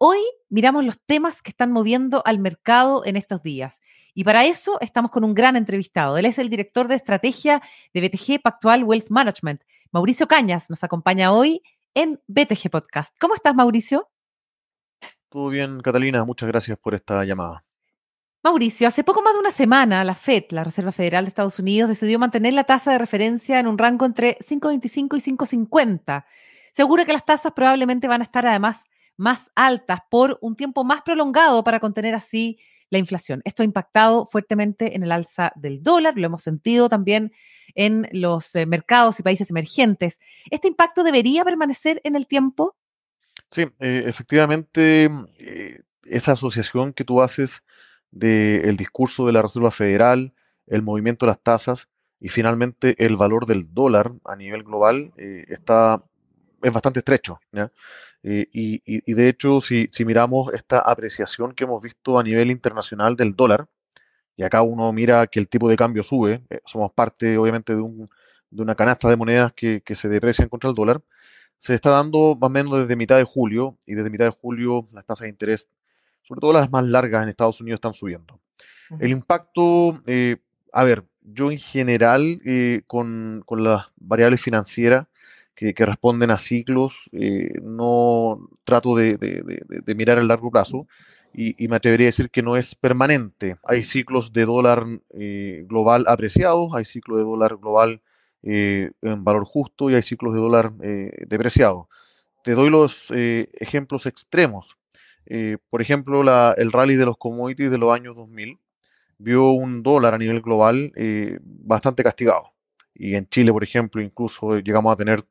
Hoy miramos los temas que están moviendo al mercado en estos días. Y para eso estamos con un gran entrevistado. Él es el director de estrategia de BTG Pactual Wealth Management. Mauricio Cañas nos acompaña hoy en BTG Podcast. ¿Cómo estás, Mauricio? Todo bien, Catalina. Muchas gracias por esta llamada. Mauricio, hace poco más de una semana, la FED, la Reserva Federal de Estados Unidos, decidió mantener la tasa de referencia en un rango entre 5,25 y 5,50. Seguro que las tasas probablemente van a estar además más altas por un tiempo más prolongado para contener así la inflación. Esto ha impactado fuertemente en el alza del dólar, lo hemos sentido también en los eh, mercados y países emergentes. ¿Este impacto debería permanecer en el tiempo? Sí, eh, efectivamente, eh, esa asociación que tú haces del discurso de la Reserva Federal, el movimiento de las tasas y finalmente el valor del dólar a nivel global está, es bastante estrecho. Eh, y, de hecho, si, miramos esta apreciación que hemos visto a nivel internacional del dólar, y acá uno mira que el tipo de cambio sube, eh, somos parte obviamente de, un, de, una canasta de monedas que, se deprecian contra el dólar, se está dando más o menos desde mitad de julio, y desde mitad de julio las tasas de interés, sobre todo las más largas en Estados Unidos, están subiendo. El impacto, eh, a ver, yo en general, con, con las variables financieras, que, responden a ciclos, eh, no trato de, mirar a largo plazo y, me atrevería a decir que no es permanente. Hay ciclos de dólar eh, global apreciados, hay ciclos de dólar global eh, en valor justo y hay ciclos de dólar depreciado. Te doy los ejemplos extremos. por ejemplo, el rally de los commodities de los años 2000 vio un dólar a nivel global bastante castigado. Y en Chile, por ejemplo, incluso llegamos a tener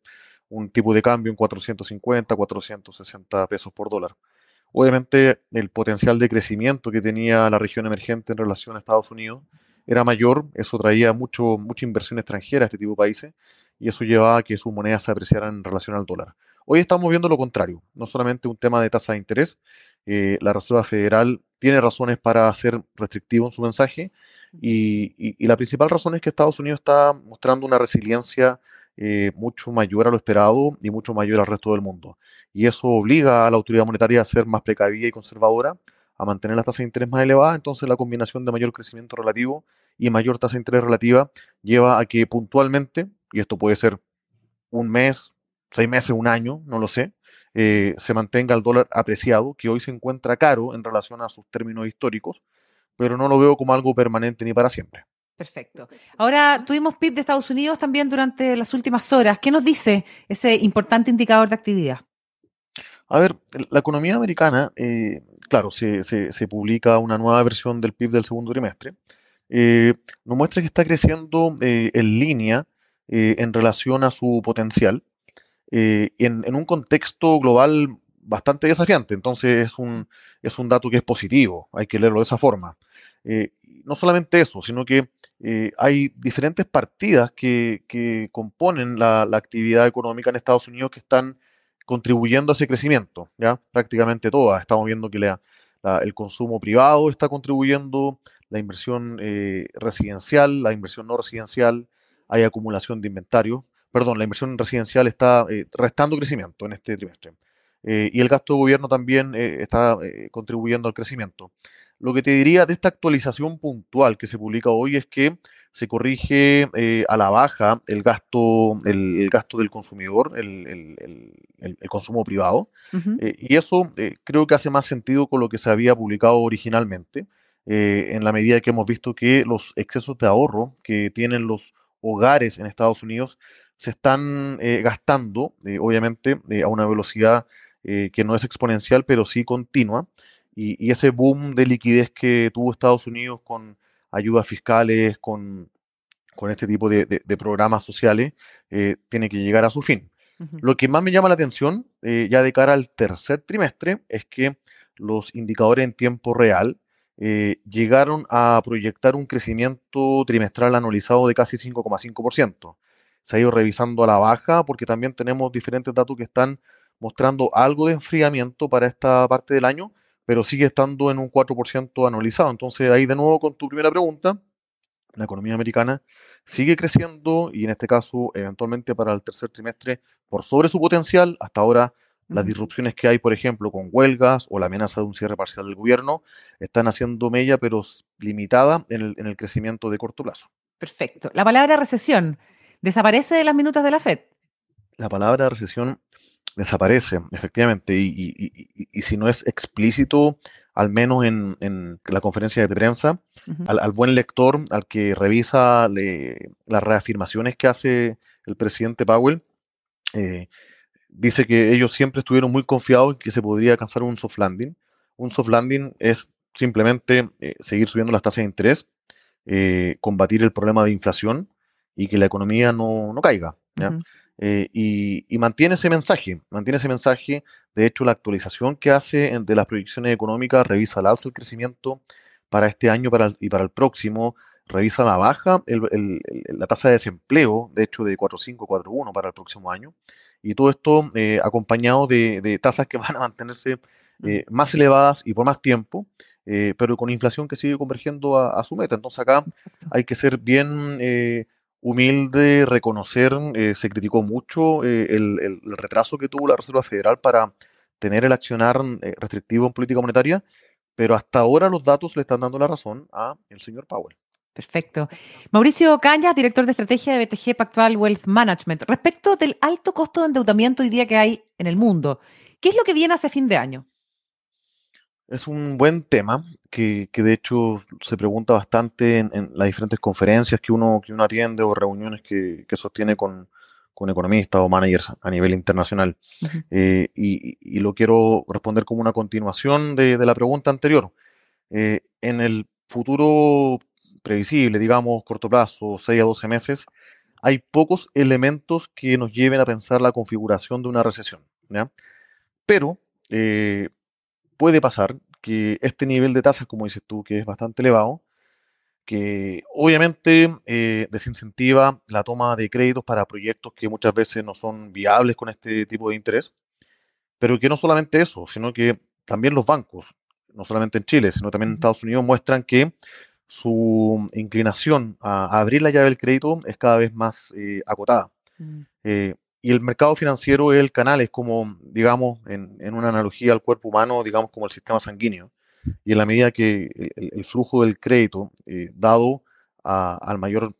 un tipo de cambio en 450, 460 pesos por dólar. Obviamente el potencial de crecimiento que tenía la región emergente en relación a Estados Unidos era mayor, eso traía mucho, mucha inversión extranjera a este tipo de países y eso llevaba a que sus monedas se apreciaran en relación al dólar. Hoy estamos viendo lo contrario, no solamente un tema de tasa de interés, eh, la Reserva Federal tiene razones para ser restrictivo en su mensaje y, y, la principal razón es que Estados Unidos está mostrando una resiliencia eh, mucho mayor a lo esperado y mucho mayor al resto del mundo. Y eso obliga a la autoridad monetaria a ser más precavida y conservadora, a mantener las tasas de interés más elevadas. Entonces la combinación de mayor crecimiento relativo y mayor tasa de interés relativa lleva a que puntualmente, y esto puede ser un mes, seis meses, un año, no lo sé, eh, se mantenga el dólar apreciado, que hoy se encuentra caro en relación a sus términos históricos, pero no lo veo como algo permanente ni para siempre. Perfecto. Ahora tuvimos PIB de Estados Unidos también durante las últimas horas. ¿Qué nos dice ese importante indicador de actividad? A ver, la economía americana, eh, claro, se, publica una nueva versión del PIB del segundo trimestre. Eh, nos muestra que está creciendo eh, en línea en relación a su potencial, en, en, un contexto global bastante desafiante. Entonces es un, es un dato que es positivo, hay que leerlo de esa forma. No solamente eso, sino que eh, hay diferentes partidas que, componen la, actividad económica en Estados Unidos que están contribuyendo a ese crecimiento, ¿ya? Prácticamente todas. Estamos viendo que el consumo privado está contribuyendo, la inversión eh, residencial, la inversión no residencial, hay acumulación de inventario. Perdón, la inversión residencial está eh, restando crecimiento en este trimestre. y el gasto de gobierno también está contribuyendo al crecimiento. Lo que te diría de esta actualización puntual que se publica hoy es que se corrige eh, a la baja el gasto, el, gasto del consumidor, el, consumo privado. Eh, y eso eh, creo que hace más sentido con lo que se había publicado originalmente, en la medida que hemos visto que los excesos de ahorro que tienen los hogares en Estados Unidos se están gastando, obviamente, a una velocidad que no es exponencial, pero sí continua y, ese boom de liquidez que tuvo Estados Unidos con ayudas fiscales, con, este tipo de, programas sociales, eh, tiene que llegar a su fin. Lo que más me llama la atención, eh, ya de cara al tercer trimestre, es que los indicadores en tiempo real eh, llegaron a proyectar un crecimiento trimestral anualizado de casi 5,5%. Se ha ido revisando a la baja porque también tenemos diferentes datos que están mostrando algo de enfriamiento para esta parte del año, pero sigue estando en un 4% anualizado. Entonces ahí de nuevo con tu primera pregunta, la economía americana sigue creciendo y en este caso eventualmente para el tercer trimestre por sobre su potencial. Hasta ahora las disrupciones que hay, por ejemplo, con huelgas o la amenaza de un cierre parcial del gobierno, están haciendo mella, pero limitada en el, crecimiento de corto plazo. Perfecto. La palabra recesión desaparece de las minutas de la FED. La palabra recesión desaparece, efectivamente, y, si no es explícito, al menos en, la conferencia de prensa, al, buen lector, al que revisa las reafirmaciones que hace el presidente Powell, eh, dice que ellos siempre estuvieron muy confiados en que se podría alcanzar un soft landing. Un soft landing es simplemente eh, seguir subiendo las tasas de interés, eh, combatir el problema de inflación y que la economía no, caiga. Eh, y, mantiene ese mensaje, mantiene ese mensaje. De hecho, la actualización que hace de las proyecciones económicas revisa al alza el crecimiento para este año para y para el próximo, revisa la baja la tasa de desempleo, de hecho, de 4.5, 4.1 para el próximo año. Y todo esto eh, acompañado de, tasas que van a mantenerse eh, más elevadas y por más tiempo, pero con inflación que sigue convergiendo a, su meta. Entonces acá hay que ser bien humilde, reconocer, se criticó mucho el, retraso que tuvo la Reserva Federal para tener el accionar restrictivo en política monetaria, pero hasta ahora los datos le están dando la razón a el señor Powell. Perfecto. Mauricio Cañas, director de estrategia de BTG Pactual Wealth Management. Respecto del alto costo de endeudamiento hoy día que hay en el mundo, ¿qué es lo que viene hacia fin de año? Es un buen tema que, de hecho se pregunta bastante en, las diferentes conferencias que uno, que uno atiende o reuniones que, sostiene con, economistas o managers a nivel internacional. Eh, y, lo quiero responder como una continuación de, la pregunta anterior. Eh, en el futuro previsible, digamos, corto plazo, 6 a 12 meses, hay pocos elementos que nos lleven a pensar la configuración de una recesión. Pero eh, puede pasar que este nivel de tasas, como dices tú, que es bastante elevado, que obviamente eh, desincentiva la toma de créditos para proyectos que muchas veces no son viables con este tipo de interés, pero que no solamente eso, sino que también los bancos, no solamente en Chile, sino también en Estados Unidos, muestran que su inclinación a, abrir la llave del crédito es cada vez más eh, acotada. Mm. Eh, y el mercado financiero es el canal, es como, digamos, en, una analogía al cuerpo humano, digamos, como el sistema sanguíneo. Y en la medida que el, flujo del crédito, eh, dado a, a, mayor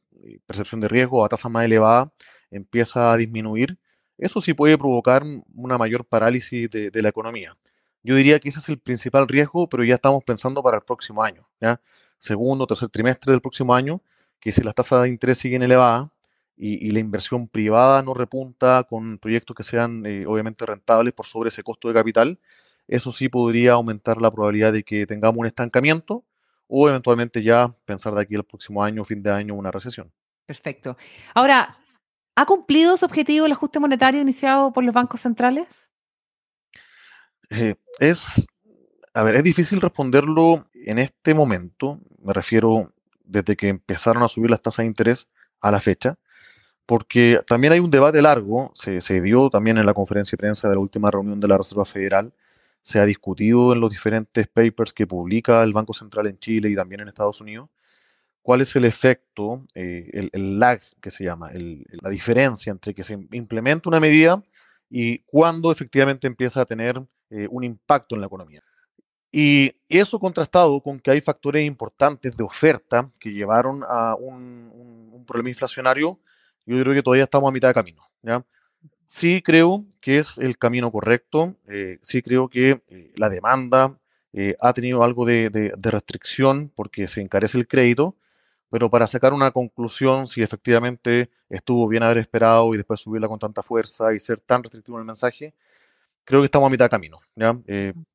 percepción de riesgo, a tasa más elevada, empieza a disminuir, eso sí puede provocar una mayor parálisis de, de la economía. Yo diría que ese es el principal riesgo, pero ya estamos pensando para el próximo año. ¿ya? segundo tercer trimestre del próximo año, que si las tasas de interés siguen elevadas y, la inversión privada no repunta con proyectos que sean eh, obviamente rentables por sobre ese costo de capital, eso sí podría aumentar la probabilidad de que tengamos un estancamiento o eventualmente ya pensar de aquí al próximo año, fin de año, una recesión. Perfecto. Ahora, ¿ha cumplido su objetivo el ajuste monetario iniciado por los bancos centrales? Eh, es a ver, es difícil responderlo en este momento, me refiero desde que empezaron a subir las tasas de interés a la fecha, porque también hay un debate largo, se, dio también en la conferencia de prensa de la última reunión de la Reserva Federal, se ha discutido en los diferentes papers que publica el Banco Central en Chile y también en Estados Unidos, cuál es el efecto, eh, el, lag que se llama, la diferencia entre que se implementa una medida y cuándo efectivamente empieza a tener eh, un impacto en la economía. Y eso contrastado con que hay factores importantes de oferta que llevaron a un, problema inflacionario, yo creo que todavía estamos a mitad de camino. ¿ya? Sí creo que es el camino correcto, eh, sí creo que eh, la demanda eh, ha tenido algo de, restricción porque se encarece el crédito, pero para sacar una conclusión, si efectivamente estuvo bien haber esperado y después subirla con tanta fuerza y ser tan restrictivo en el mensaje, creo que estamos a mitad de camino. ¿ya?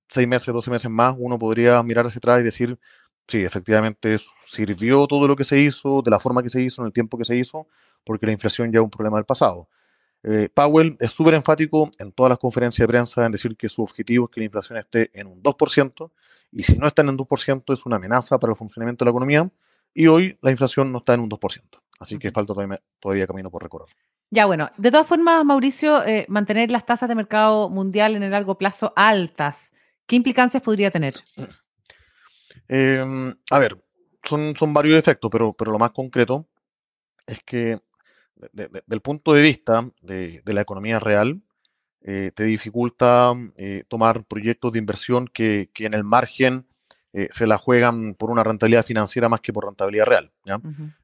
seis meses, doce meses más, uno podría mirar hacia atrás y decir, sí, efectivamente sirvió todo lo que se hizo, de la forma que se hizo, en el tiempo que se hizo, porque la inflación ya es un problema del pasado. Eh, Powell es súper enfático en todas las conferencias de prensa en decir que su objetivo es que la inflación esté en un 2% y si no están en 2% es una amenaza para el funcionamiento de la economía y hoy la inflación no está en un 2%. Así que falta todavía, camino por recorrer. Ya, bueno, de todas formas, Mauricio, eh, mantener las tasas de mercado mundial en el largo plazo altas, ¿qué implicancias podría tener? Em, a ver, son, son varios efectos, pero, pero lo más concreto es que desde el punto de vista de, la economía real, eh, te dificulta eh, tomar proyectos de inversión que, en el margen eh, se la juegan por una rentabilidad financiera más que por rentabilidad real.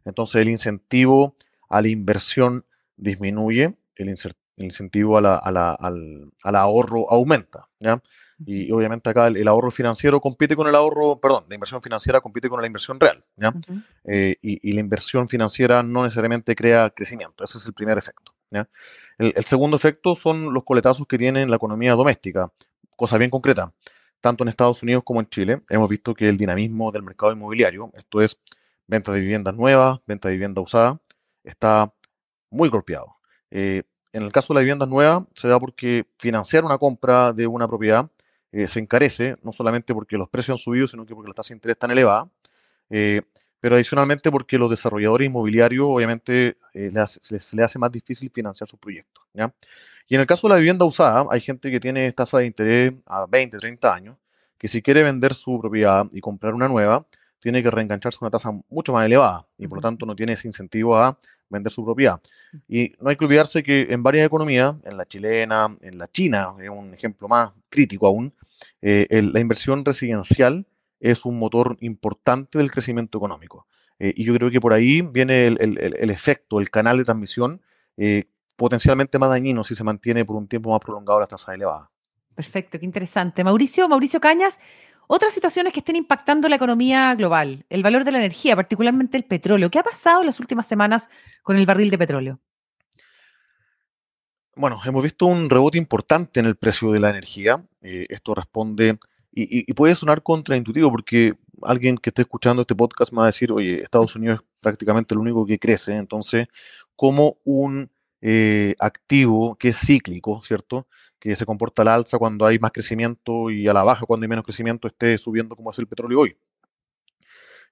Entonces el incentivo a la inversión disminuye, el, incentivo al, ahorro aumenta. ¿ya? Y obviamente acá el, ahorro financiero compite con el ahorro, perdón, la inversión financiera compite con la inversión real. ¿ya? Eh, y, la inversión financiera no necesariamente crea crecimiento. Ese es el primer efecto. ¿ya? El, segundo efecto son los coletazos que tiene la economía doméstica. Cosa bien concreta. Tanto en Estados Unidos como en Chile hemos visto que el dinamismo del mercado inmobiliario, esto es venta de viviendas nuevas, venta de vivienda usada, está muy golpeado. Eh, en el caso de la vivienda nueva, se da porque financiar una compra de una propiedad eh, se encarece, no solamente porque los precios han subido, sino que porque la tasa de interés está elevada, eh, pero adicionalmente porque los desarrolladores inmobiliarios obviamente eh, les hace más difícil financiar sus proyectos. Y en el caso de la vivienda usada, hay gente que tiene tasa de interés a 20, 30 años, que si quiere vender su propiedad y comprar una nueva, tiene que reengancharse a una tasa mucho más elevada y por lo tanto no tiene ese incentivo a vender su propiedad. Y no hay que olvidarse que en varias economías, en la chilena, en la china, es un ejemplo más crítico aún, eh, la inversión residencial es un motor importante del crecimiento económico. Eh, y yo creo que por ahí viene el, efecto, el canal de transmisión eh, potencialmente más dañino si se mantiene por un tiempo más prolongado la tasa elevada. Perfecto, qué interesante. Mauricio, Mauricio Cañas, otras situaciones que estén impactando la economía global, el valor de la energía, particularmente el petróleo. ¿Qué ha pasado en las últimas semanas con el barril de petróleo? Bueno, hemos visto un rebote importante en el precio de la energía. Eh, esto responde, y, puede sonar contraintuitivo porque alguien que esté escuchando este podcast me va a decir, oye, Estados Unidos es prácticamente el único que crece, entonces, como un eh, activo que es cíclico, ¿cierto? Que se comporta al alza cuando hay más crecimiento y a la baja cuando hay menos crecimiento esté subiendo como es el petróleo hoy.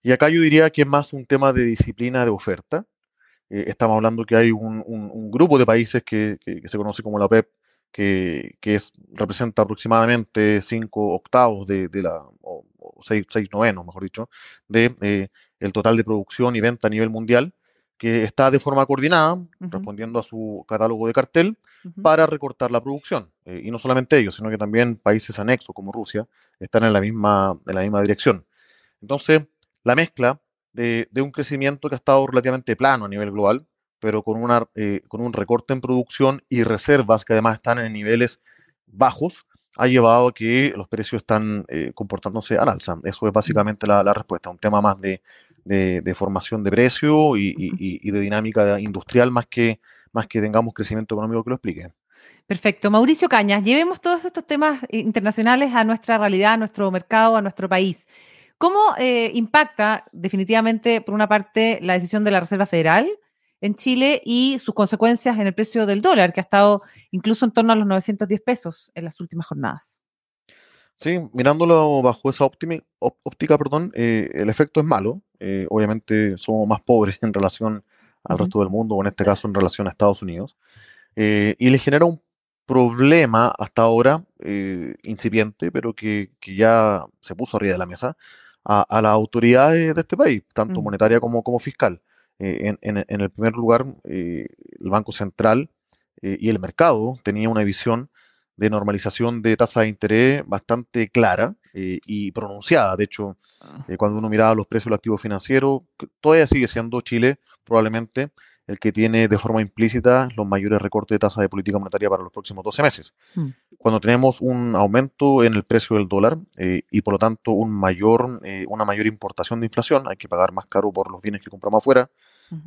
Y acá yo diría que es más un tema de disciplina de oferta eh, estamos hablando que hay un, grupo de países que, se conoce como la OPEP, que, es, representa aproximadamente 5 octavos de, la, o 6 novenos, mejor dicho, de eh, el total de producción y venta a nivel mundial, que está de forma coordinada, respondiendo a su catálogo de cartel, para recortar la producción. Eh, y no solamente ellos, sino que también países anexos como Rusia están en la misma, en la misma dirección. Entonces, la mezcla de, un crecimiento que ha estado relativamente plano a nivel global, pero con, una, eh, con un recorte en producción y reservas que además están en niveles bajos, ha llevado a que los precios están eh, comportándose al alza. Eso es básicamente la, respuesta, un tema más de, formación de precio y, de dinámica industrial más que, más que tengamos crecimiento económico que lo explique. Perfecto. Mauricio Cañas, llevemos todos estos temas internacionales a nuestra realidad, a nuestro mercado, a nuestro país. ¿Cómo eh, impacta definitivamente, por una parte, la decisión de la Reserva Federal en Chile y sus consecuencias en el precio del dólar, que ha estado incluso en torno a los 910 pesos en las últimas jornadas? Sí, mirándolo bajo esa óptica, perdón, eh, el efecto es malo. Eh, obviamente somos más pobres en relación al resto del mundo, o en este caso en relación a Estados Unidos. y le genera un problema hasta ahora incipiente, pero que, que, ya se puso arriba de la mesa, a, las autoridades de este país, tanto monetaria como, como fiscal. Eh, en, el primer lugar, eh, el Banco Central eh, y el mercado tenían una visión de normalización de tasa de interés bastante clara y pronunciada. De hecho, ah. cuando uno miraba los precios del activo financiero, todavía sigue siendo Chile probablemente el que tiene de forma implícita los mayores recortes de tasa de política monetaria para los próximos 12 meses. Mm. Cuando tenemos un aumento en el precio del dólar eh, y por lo tanto un mayor, eh, una mayor importación de inflación, hay que pagar más caro por los bienes que compramos afuera.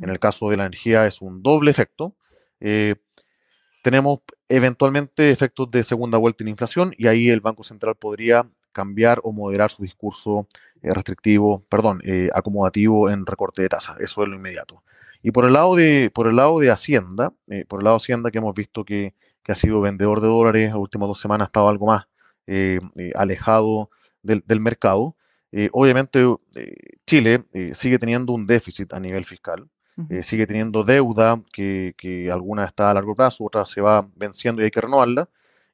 En el caso de la energía es un doble efecto. Eh, tenemos eventualmente efectos de segunda vuelta en inflación y ahí el Banco Central podría cambiar o moderar su discurso restrictivo, perdón, acomodativo en recorte de tasa. Eso es lo inmediato. Y por el lado de, por el lado de Hacienda, eh, por el lado de Hacienda que hemos visto que, ha sido vendedor de dólares, las últimas dos semanas ha estado algo más eh, eh, alejado del, mercado. obviamente Chile sigue teniendo un déficit a nivel fiscal, sigue teniendo deuda que, que, alguna está a largo plazo, otra se va venciendo y hay que renovarla,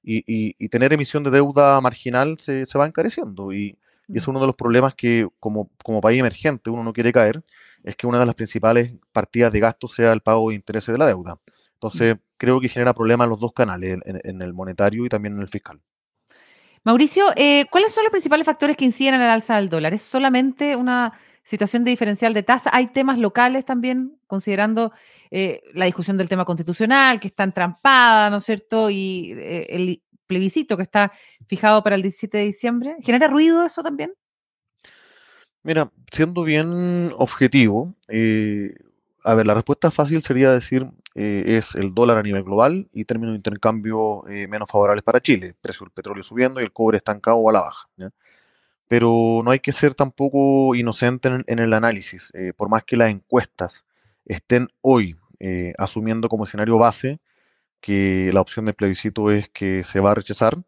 y, tener emisión de deuda marginal se, se va encareciendo. Y, y es mm. uno de los problemas que como, como país emergente uno no quiere caer, es que una de las principales partidas de gasto sea el pago de intereses de la deuda. Entonces, mm. creo que genera problemas en los dos canales, en, el monetario y también en el fiscal. Mauricio, eh, ¿cuáles son los principales factores que inciden en el alza del dólar? ¿Es solamente una situación de diferencial de tasa? ¿Hay temas locales también, considerando eh, la discusión del tema constitucional, que está entrampada, ¿no es cierto? Y eh, el plebiscito que está fijado para el 17 de diciembre. ¿Genera ruido eso también? Mira, siendo bien objetivo, eh, a ver, la respuesta fácil sería decir eh, es el dólar a nivel global y términos de intercambio eh, menos favorables para Chile. Precio del petróleo subiendo y el cobre estancado a la baja. Pero no hay que ser tampoco inocente en, el análisis. por más que las encuestas estén hoy asumiendo como escenario base que la opción de plebiscito es que se va a rechazar,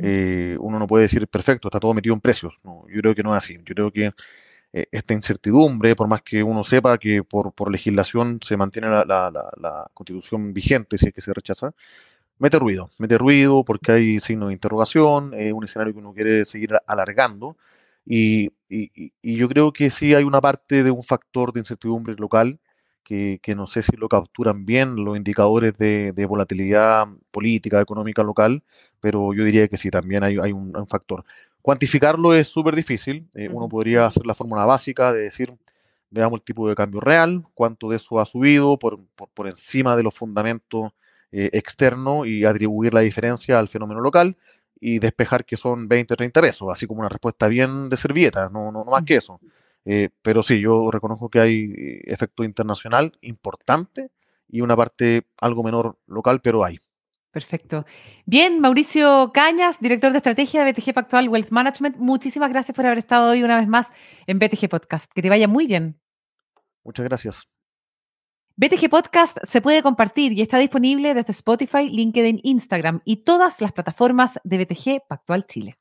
eh, uno no puede decir, perfecto, está todo metido en precios. yo creo que no es así. Yo creo que eh, esta incertidumbre, por más que uno sepa que por, legislación se mantiene la, constitución vigente si es que se rechaza, mete ruido, mete ruido porque hay signos de interrogación, es un escenario que uno quiere seguir alargando. y, yo creo que sí hay una parte de un factor de incertidumbre local que, no sé si lo capturan bien los indicadores de, volatilidad política, económica local, pero yo diría que sí, también hay, un, factor. Cuantificarlo es súper difícil. Eh, uno podría hacer la fórmula básica de decir, veamos el tipo de cambio real, cuánto de eso ha subido por, encima de los fundamentos eh, externos y atribuir la diferencia al fenómeno local y despejar que son 20 o 30 pesos, así como una respuesta bien de servieta, no, no más que eso. Eh, pero sí, yo reconozco que hay eh, efecto internacional importante y una parte algo menor local, pero hay. Perfecto. Bien, Mauricio Cañas, director de estrategia de BTG Pactual Wealth Management, muchísimas gracias por haber estado hoy una vez más en BTG Podcast. Que te vaya muy bien. Muchas gracias. BTG Podcast se puede compartir y está disponible desde Spotify, LinkedIn, Instagram y todas las plataformas de BTG Pactual Chile.